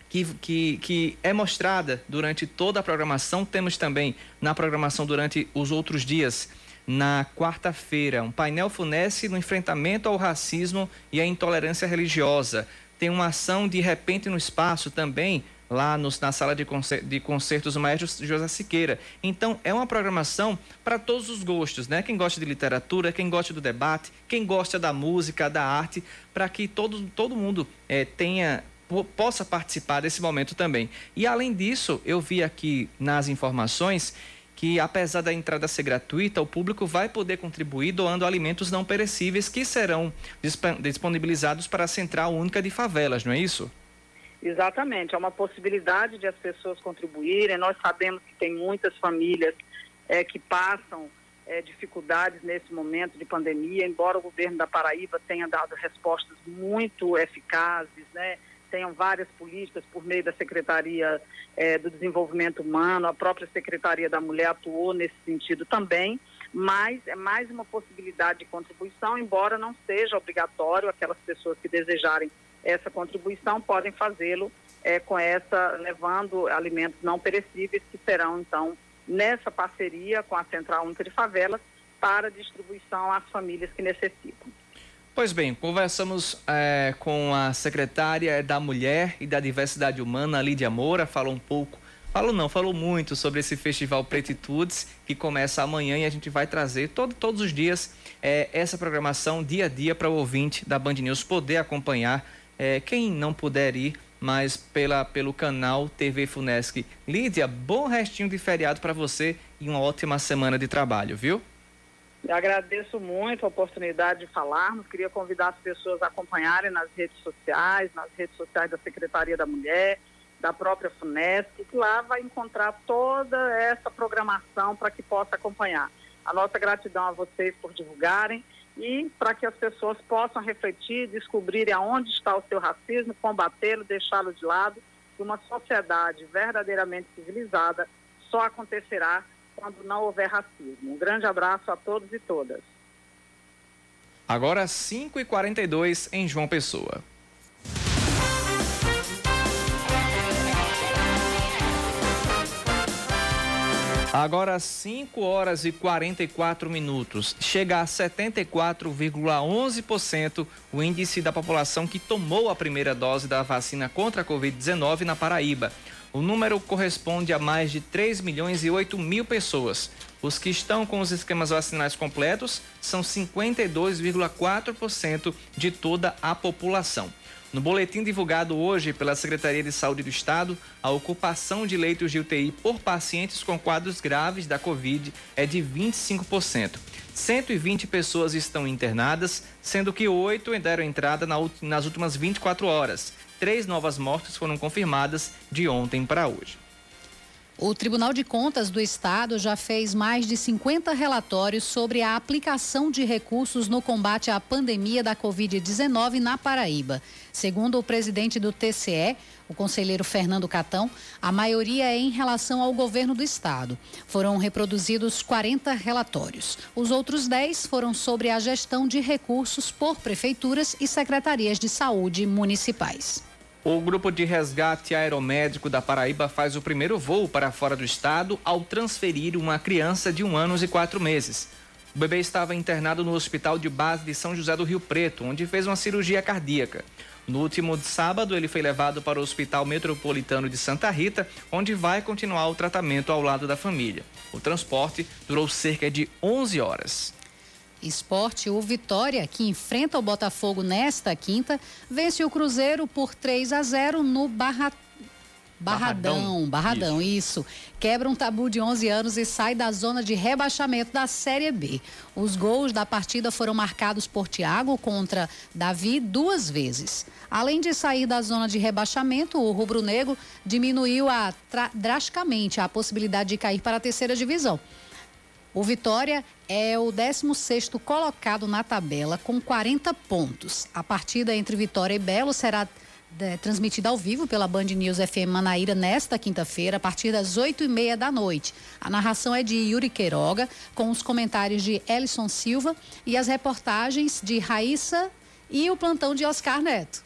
que, que, que é mostrada durante toda a programação. Temos também na programação durante os outros dias na quarta-feira, um painel funesse no enfrentamento ao racismo e à intolerância religiosa. Tem uma ação de repente no espaço também lá na sala de, concer, de concertos Maestro José Siqueira. Então, é uma programação para todos os gostos, né? Quem gosta de literatura, quem gosta do debate, quem gosta da música, da arte, para que todo, todo mundo é, tenha possa participar desse momento também. E além disso, eu vi aqui nas informações que apesar da entrada ser gratuita, o público vai poder contribuir doando alimentos não perecíveis que serão disponibilizados para a Central Única de Favelas, não é isso? Exatamente, é uma possibilidade de as pessoas contribuírem. Nós sabemos que tem muitas famílias é, que passam é, dificuldades nesse momento de pandemia, embora o governo da Paraíba tenha dado respostas muito eficazes, né? tenham várias políticas por meio da Secretaria é, do Desenvolvimento Humano, a própria Secretaria da Mulher atuou nesse sentido também, mas é mais uma possibilidade de contribuição, embora não seja obrigatório aquelas pessoas que desejarem essa contribuição, podem fazê-lo é, com essa, levando alimentos não perecíveis, que serão, então, nessa parceria com a Central Única de Favelas, para distribuição às famílias que necessitam. Pois bem, conversamos é, com a secretária da Mulher e da Diversidade Humana, Lídia Moura, falou um pouco falou não, falou muito sobre esse festival Pretitudes que começa amanhã e a gente vai trazer todo, todos os dias é, essa programação dia a dia para o ouvinte da Band News poder acompanhar. É, quem não puder ir, mas pela, pelo canal TV Funesc. Lídia, bom restinho de feriado para você e uma ótima semana de trabalho, viu? Eu agradeço muito a oportunidade de falarmos. Queria convidar as pessoas a acompanharem nas redes sociais, nas redes sociais da Secretaria da Mulher, da própria Funesc, que lá vai encontrar toda essa programação para que possa acompanhar. A nossa gratidão a vocês por divulgarem e para que as pessoas possam refletir, descobrirem aonde está o seu racismo, combatê-lo, deixá-lo de lado. Uma sociedade verdadeiramente civilizada só acontecerá quando não houver racismo. Um grande abraço a todos e todas. Agora 5h42 em João Pessoa. Agora 5 horas e 44 minutos. Chega a 74,11% o índice da população que tomou a primeira dose da vacina contra a Covid-19 na Paraíba. O número corresponde a mais de 3 milhões e 8 mil pessoas. Os que estão com os esquemas vacinais completos são 52,4% de toda a população. No boletim divulgado hoje pela Secretaria de Saúde do Estado, a ocupação de leitos de UTI por pacientes com quadros graves da Covid é de 25%. 120 pessoas estão internadas, sendo que oito deram entrada nas últimas 24 horas. Três novas mortes foram confirmadas de ontem para hoje. O Tribunal de Contas do Estado já fez mais de 50 relatórios sobre a aplicação de recursos no combate à pandemia da Covid-19 na Paraíba. Segundo o presidente do TCE, o conselheiro Fernando Catão, a maioria é em relação ao governo do estado. Foram reproduzidos 40 relatórios. Os outros 10 foram sobre a gestão de recursos por prefeituras e secretarias de saúde municipais. O grupo de resgate aeromédico da Paraíba faz o primeiro voo para fora do estado ao transferir uma criança de um ano e quatro meses. O bebê estava internado no Hospital de Base de São José do Rio Preto, onde fez uma cirurgia cardíaca. No último sábado, ele foi levado para o Hospital Metropolitano de Santa Rita, onde vai continuar o tratamento ao lado da família. O transporte durou cerca de 11 horas. Esporte, o Vitória, que enfrenta o Botafogo nesta quinta, vence o Cruzeiro por 3 a 0 no Barra... Barradão. Barradão, isso. isso. Quebra um tabu de 11 anos e sai da zona de rebaixamento da Série B. Os gols da partida foram marcados por Thiago contra Davi duas vezes. Além de sair da zona de rebaixamento, o rubro-negro diminuiu a, drasticamente a possibilidade de cair para a terceira divisão. O Vitória é o 16º colocado na tabela com 40 pontos. A partida entre Vitória e Belo será é, transmitida ao vivo pela Band News FM Manaíra nesta quinta-feira, a partir das 8 e meia da noite. A narração é de Yuri Queiroga, com os comentários de Ellison Silva e as reportagens de Raíssa e o plantão de Oscar Neto.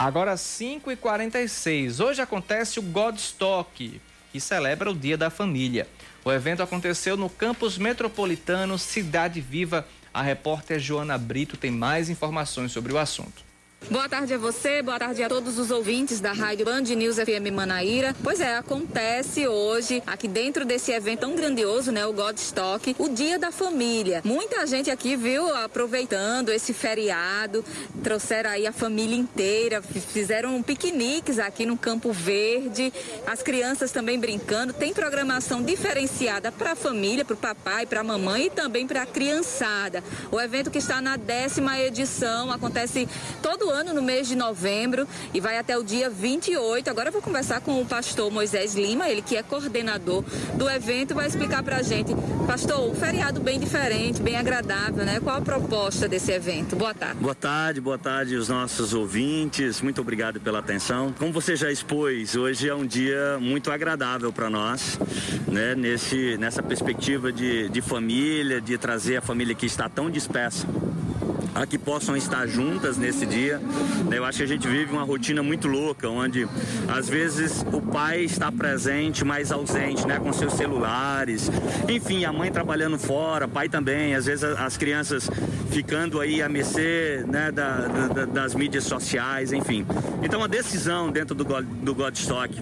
Agora 5h46. Hoje acontece o Godstock, que celebra o Dia da Família. O evento aconteceu no campus metropolitano Cidade Viva. A repórter Joana Brito tem mais informações sobre o assunto. Boa tarde a você, boa tarde a todos os ouvintes da Rádio Band News FM Manaíra. Pois é, acontece hoje, aqui dentro desse evento tão grandioso, né, o Godstock, o Dia da Família. Muita gente aqui, viu, aproveitando esse feriado, trouxeram aí a família inteira, fizeram piqueniques aqui no Campo Verde, as crianças também brincando. Tem programação diferenciada para a família, para o papai, para a mamãe e também para a criançada. O evento que está na décima edição acontece todo ano no mês de novembro e vai até o dia 28. Agora eu vou conversar com o pastor Moisés Lima, ele que é coordenador do evento, vai explicar pra gente. Pastor, um feriado bem diferente, bem agradável, né? Qual a proposta desse evento? Boa tarde. Boa tarde, boa tarde os nossos ouvintes. Muito obrigado pela atenção. Como você já expôs, hoje é um dia muito agradável para nós, né? Nesse, nessa perspectiva de, de família, de trazer a família que está tão dispersa a que possam estar juntas nesse dia. Né? Eu acho que a gente vive uma rotina muito louca, onde às vezes o pai está presente, mas ausente, né, com seus celulares. Enfim, a mãe trabalhando fora, pai também. Às vezes as crianças ficando aí a mercê né, da, da, das mídias sociais, enfim. Então a decisão dentro do, do Godstock,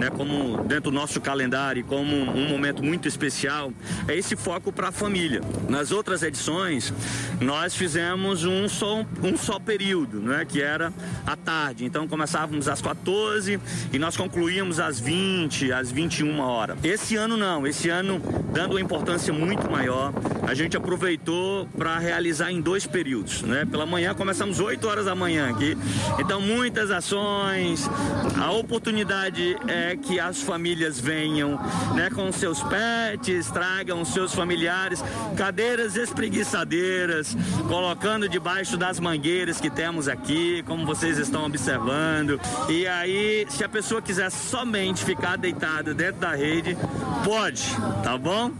né, como dentro do nosso calendário, como um momento muito especial, é esse foco para a família. Nas outras edições, nós fizemos um só, um só período, né, que era à tarde. Então começávamos às 14 e nós concluímos às 20, às 21 horas. Esse ano não, esse ano, dando uma importância muito maior, a gente aproveitou para realizar em dois períodos. Né? Pela manhã começamos 8 horas da manhã aqui. Então muitas ações. A oportunidade é que as famílias venham né, com seus pets, tragam seus familiares, cadeiras espreguiçadeiras, colocando debaixo das mangueiras que temos aqui, como vocês estão observando. E aí, se a pessoa quiser somente ficar deitada dentro da rede, pode, tá bom?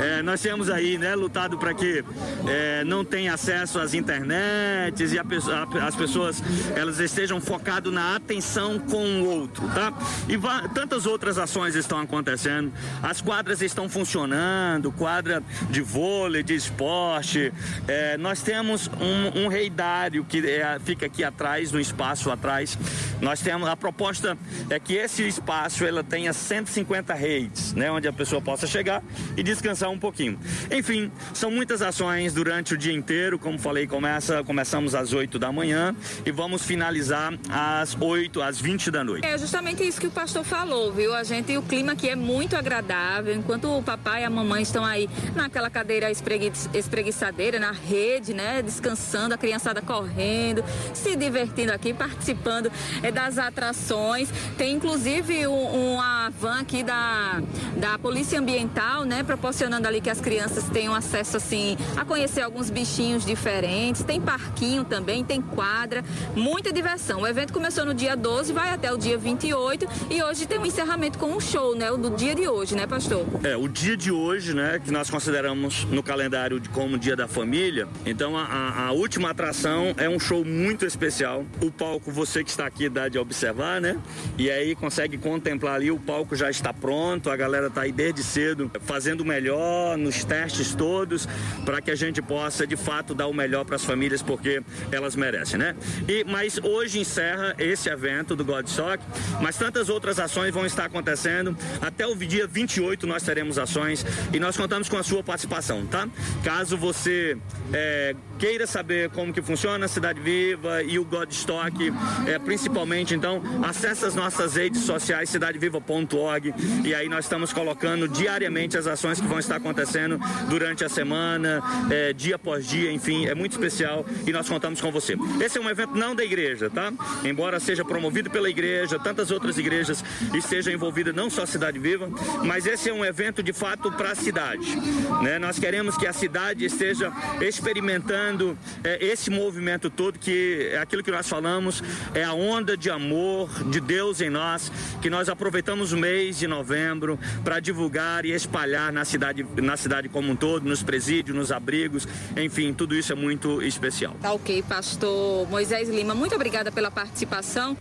É, nós temos aí, né, lutado para que é, não tenha acesso às internets e as pessoas elas estejam focadas na atenção com o outro, tá? E tantas outras ações estão acontecendo. As quadras estão funcionando, quadra de vôlei, de esporte. É, nós temos um, um reidário que é, fica aqui atrás, no espaço atrás. Nós temos a proposta é que esse espaço ela tenha 150 redes, né, onde a pessoa possa chegar e descansar um pouquinho. Enfim, são muitas ações durante o dia inteiro, como falei, começa, começamos às 8 da manhã e vamos finalizar às 8, às 20 da noite. É justamente isso que o pastor falou, viu? A gente, o clima aqui é muito agradável, enquanto o papai e a mamãe estão aí naquela cadeira espregui, espreguiçadeira, na rede, né? Descansando, a criançada correndo, se divertindo aqui, participando é, das atrações. Tem inclusive um, uma van aqui da, da Polícia Ambiental, né? Proporcionando ali que as crianças tenham acesso, assim, a conhecer alguns bichinhos diferentes. Tem parquinho também, tem quadra, muita diversão. O evento começou no dia 12, vai até o dia 28 e hoje tem um encerramento com um show, né? O do dia de hoje, né, pastor? É, o dia de hoje, né, que nós consideramos no calendário como dia da família. Então a, a última atração é um show muito especial. O palco, você que está aqui dá de observar, né? E aí consegue contemplar ali, o palco já está pronto, a galera está aí desde cedo fazendo o melhor nos testes todos para que a gente possa de fato dar o melhor para as famílias porque elas merecem, né? E mas hoje encerra esse evento do Godsock, mas tantas outras ações vão estar acontecendo. Até o dia 28 nós teremos ações e nós contamos com a sua participação, tá? Caso você é, queira saber como que funciona a Cidade Viva e o Godstock, é, principalmente, então acesse as nossas redes sociais cidadeviva.org e aí nós estamos colocando diariamente as ações que vão estar acontecendo durante a semana, é, dia após dia, enfim, é muito especial e nós contamos com você. Esse é um evento não da igreja, tá? Embora seja promovido pela igreja, tantas outras igrejas estejam envolvidas, não só a Cidade Viva, mas esse é um evento de fato para a cidade. Né? Nós queremos que a cidade esteja experimentando é, esse movimento todo, que é aquilo que nós falamos, é a onda de amor de Deus em nós, que nós aproveitamos o mês de novembro para divulgar e espalhar na cidade, na cidade como um todo, nos presídios, nos abrigos, enfim, tudo isso é muito especial. Tá ok, pastor Moisés Lima, muito obrigada pela participação.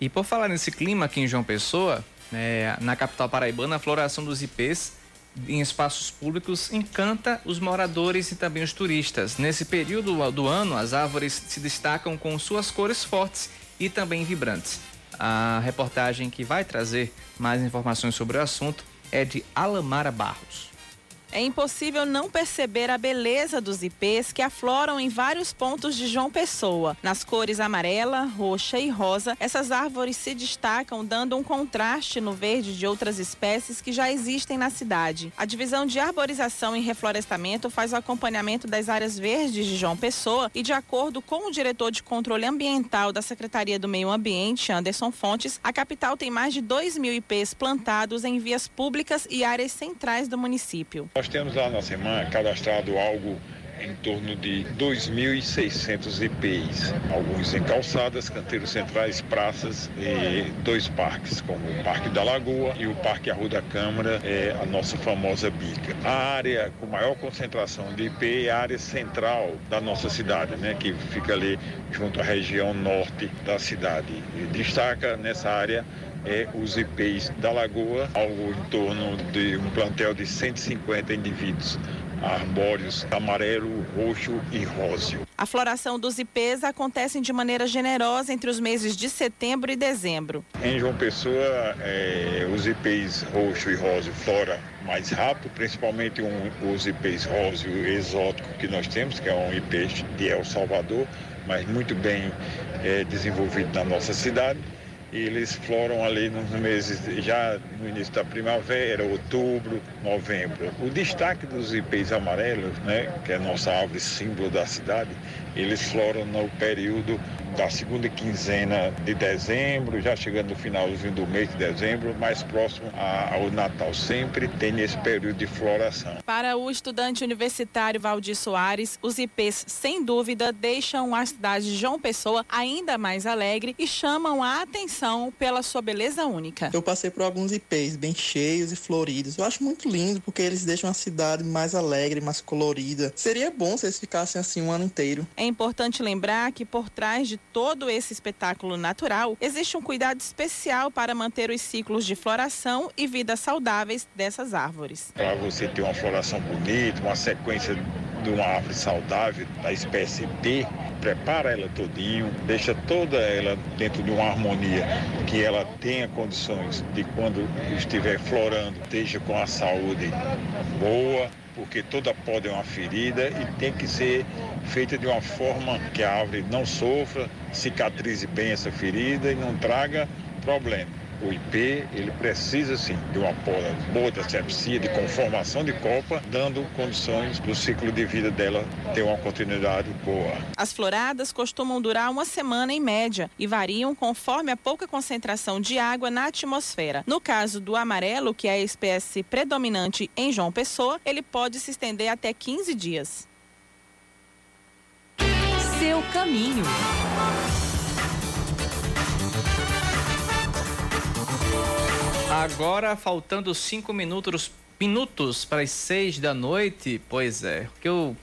E por falar nesse clima aqui em João Pessoa, é, na capital paraibana, a floração dos ipês em espaços públicos encanta os moradores e também os turistas. Nesse período do ano, as árvores se destacam com suas cores fortes e também vibrantes. A reportagem que vai trazer mais informações sobre o assunto é de Alamara Barros. É impossível não perceber a beleza dos ipês que afloram em vários pontos de João Pessoa. Nas cores amarela, roxa e rosa, essas árvores se destacam, dando um contraste no verde de outras espécies que já existem na cidade. A divisão de arborização e reflorestamento faz o acompanhamento das áreas verdes de João Pessoa e, de acordo com o diretor de controle ambiental da Secretaria do Meio Ambiente, Anderson Fontes, a capital tem mais de 2 mil ipês plantados em vias públicas e áreas centrais do município. Nós temos lá na semana cadastrado algo em torno de 2.600 IPs, alguns em calçadas, canteiros centrais, praças e dois parques, como o Parque da Lagoa e o Parque Arruda da Câmara, é a nossa famosa bica. A área com maior concentração de IP é a área central da nossa cidade, né, que fica ali junto à região norte da cidade. E destaca nessa área é, os IPs da Lagoa, algo em torno de um plantel de 150 indivíduos arbóreos amarelo, roxo e róseo. A floração dos ipês acontece de maneira generosa entre os meses de setembro e dezembro. Em João Pessoa, é, os ipês roxo e róseo flora mais rápido, principalmente um, os ipês róseo exótico que nós temos, que é um ipê de El Salvador, mas muito bem é, desenvolvido na nossa cidade eles floram ali nos meses, já no início da primavera, outubro, novembro. O destaque dos ipês amarelos, né, que é a nossa árvore símbolo da cidade, eles floram no período da segunda quinzena de dezembro, já chegando no finalzinho do mês de dezembro, mais próximo ao Natal. Sempre tem esse período de floração. Para o estudante universitário Valdir Soares, os IPs, sem dúvida, deixam a cidade de João Pessoa ainda mais alegre e chamam a atenção pela sua beleza única. Eu passei por alguns IPs bem cheios e floridos. Eu acho muito lindo porque eles deixam a cidade mais alegre, mais colorida. Seria bom se eles ficassem assim o ano inteiro. É importante lembrar que por trás de todo esse espetáculo natural, existe um cuidado especial para manter os ciclos de floração e vida saudáveis dessas árvores. Para você ter uma floração bonita, uma sequência de uma árvore saudável da espécie D, prepara ela todinho, deixa toda ela dentro de uma harmonia, que ela tenha condições de quando estiver florando, esteja com a saúde boa, porque toda poda é uma ferida e tem que ser feita de uma forma que a árvore não sofra, cicatrize bem essa ferida e não traga problema o IP ele precisa sim de uma poda boa de asepsia, de conformação de copa, dando condições do ciclo de vida dela ter uma continuidade boa. As floradas costumam durar uma semana em média e variam conforme a pouca concentração de água na atmosfera. No caso do amarelo, que é a espécie predominante em João Pessoa, ele pode se estender até 15 dias. Seu caminho. Agora, faltando cinco minutos, minutos para as seis da noite, pois é, que eu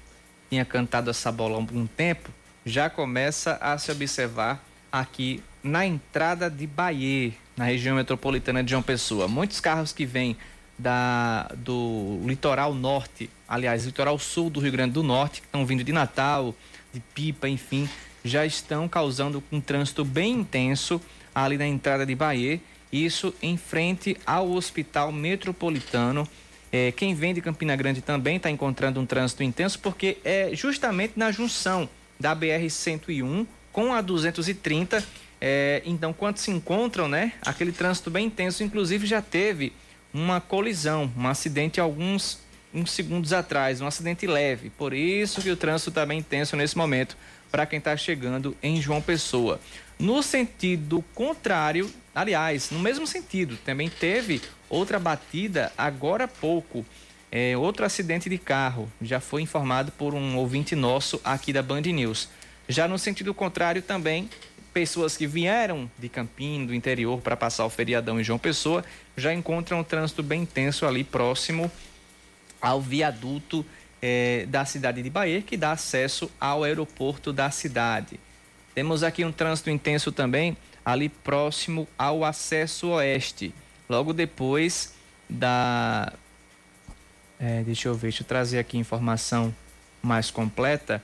tinha cantado essa bola há algum tempo, já começa a se observar aqui na entrada de Bahia, na região metropolitana de João Pessoa. Muitos carros que vêm da, do litoral norte, aliás, litoral sul do Rio Grande do Norte, que estão vindo de Natal, de Pipa, enfim, já estão causando um trânsito bem intenso ali na entrada de Bahia isso em frente ao Hospital Metropolitano. É, quem vem de Campina Grande também está encontrando um trânsito intenso, porque é justamente na junção da BR-101 com a 230. É, então, quando se encontram, né, aquele trânsito bem intenso, inclusive já teve uma colisão, um acidente alguns uns segundos atrás, um acidente leve. Por isso que o trânsito está bem intenso nesse momento para quem está chegando em João Pessoa. No sentido contrário, aliás, no mesmo sentido, também teve outra batida agora há pouco. É, outro acidente de carro já foi informado por um ouvinte nosso aqui da Band News. Já no sentido contrário também, pessoas que vieram de Campina, do interior, para passar o feriadão em João Pessoa, já encontram um trânsito bem intenso ali próximo ao viaduto é, da cidade de Bahia, que dá acesso ao aeroporto da cidade. Temos aqui um trânsito intenso também ali próximo ao acesso oeste. Logo depois da. É, deixa eu ver, deixa eu trazer aqui informação mais completa.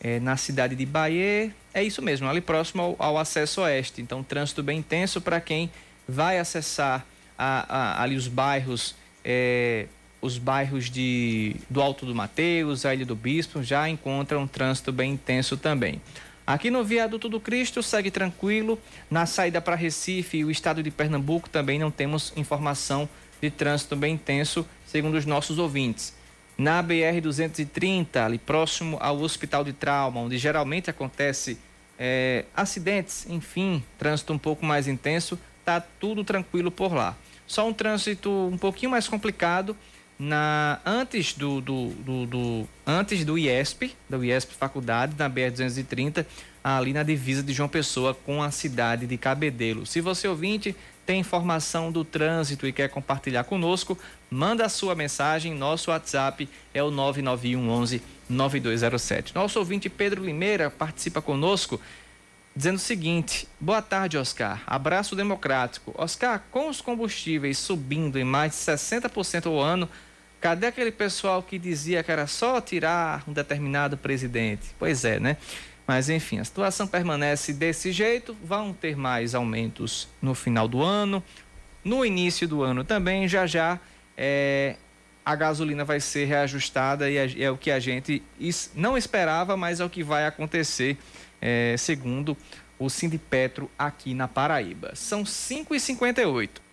É, na cidade de Bahia, é isso mesmo, ali próximo ao, ao acesso oeste. Então, trânsito bem intenso para quem vai acessar a, a, ali os bairros, é, os bairros de, do Alto do Mateus, a Ilha do Bispo, já encontram um trânsito bem intenso também. Aqui no Viaduto do Cristo segue tranquilo. Na saída para Recife e o estado de Pernambuco também não temos informação de trânsito bem intenso, segundo os nossos ouvintes. Na BR 230, ali próximo ao Hospital de Trauma, onde geralmente acontece é, acidentes, enfim, trânsito um pouco mais intenso, tá tudo tranquilo por lá. Só um trânsito um pouquinho mais complicado na antes do, do, do, do antes do IESP, da IESP Faculdade, na BR 230, ali na divisa de João Pessoa com a cidade de Cabedelo. Se você ouvinte tem informação do trânsito e quer compartilhar conosco, manda a sua mensagem. Nosso WhatsApp é o 991 11 9207. Nosso ouvinte Pedro Limeira participa conosco dizendo o seguinte: Boa tarde, Oscar. Abraço democrático. Oscar, com os combustíveis subindo em mais de 60% ao ano, cadê aquele pessoal que dizia que era só tirar um determinado presidente? Pois é, né? Mas enfim, a situação permanece desse jeito. Vão ter mais aumentos no final do ano, no início do ano também. Já já é, a gasolina vai ser reajustada e é, o que a gente não esperava, mas é o que vai acontecer, é, segundo o Sindipetro aqui na Paraíba. São 5h58.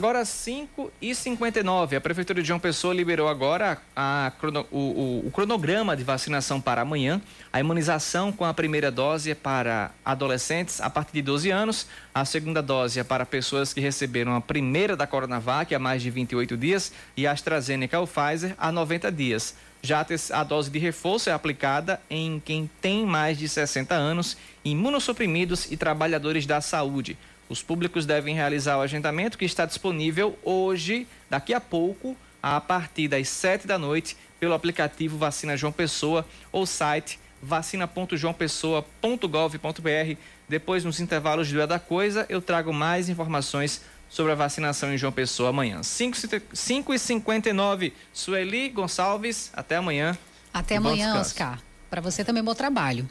Agora 5 e 59 a Prefeitura de João Pessoa liberou agora a, o, o, o, cronograma de vacinação para amanhã. A imunização com a primeira dose é para adolescentes a partir de 12 anos, a segunda dose é para pessoas que receberam a primeira da Coronavac há mais de 28 dias e a AstraZeneca ou Pfizer há 90 dias. Já a dose de reforço é aplicada em quem tem mais de 60 anos, imunossuprimidos e trabalhadores da saúde. Os públicos devem realizar o agendamento que está disponível hoje, daqui a pouco, a partir das 7 da noite, pelo aplicativo Vacina João Pessoa ou site vacina.joaopessoa.gov.br. Depois, nos intervalos do Dia da Coisa, eu trago mais informações sobre a vacinação em João Pessoa amanhã. 5 e 59 Sueli Gonçalves, até amanhã. Até amanhã, Oscar. Para você também, bom trabalho.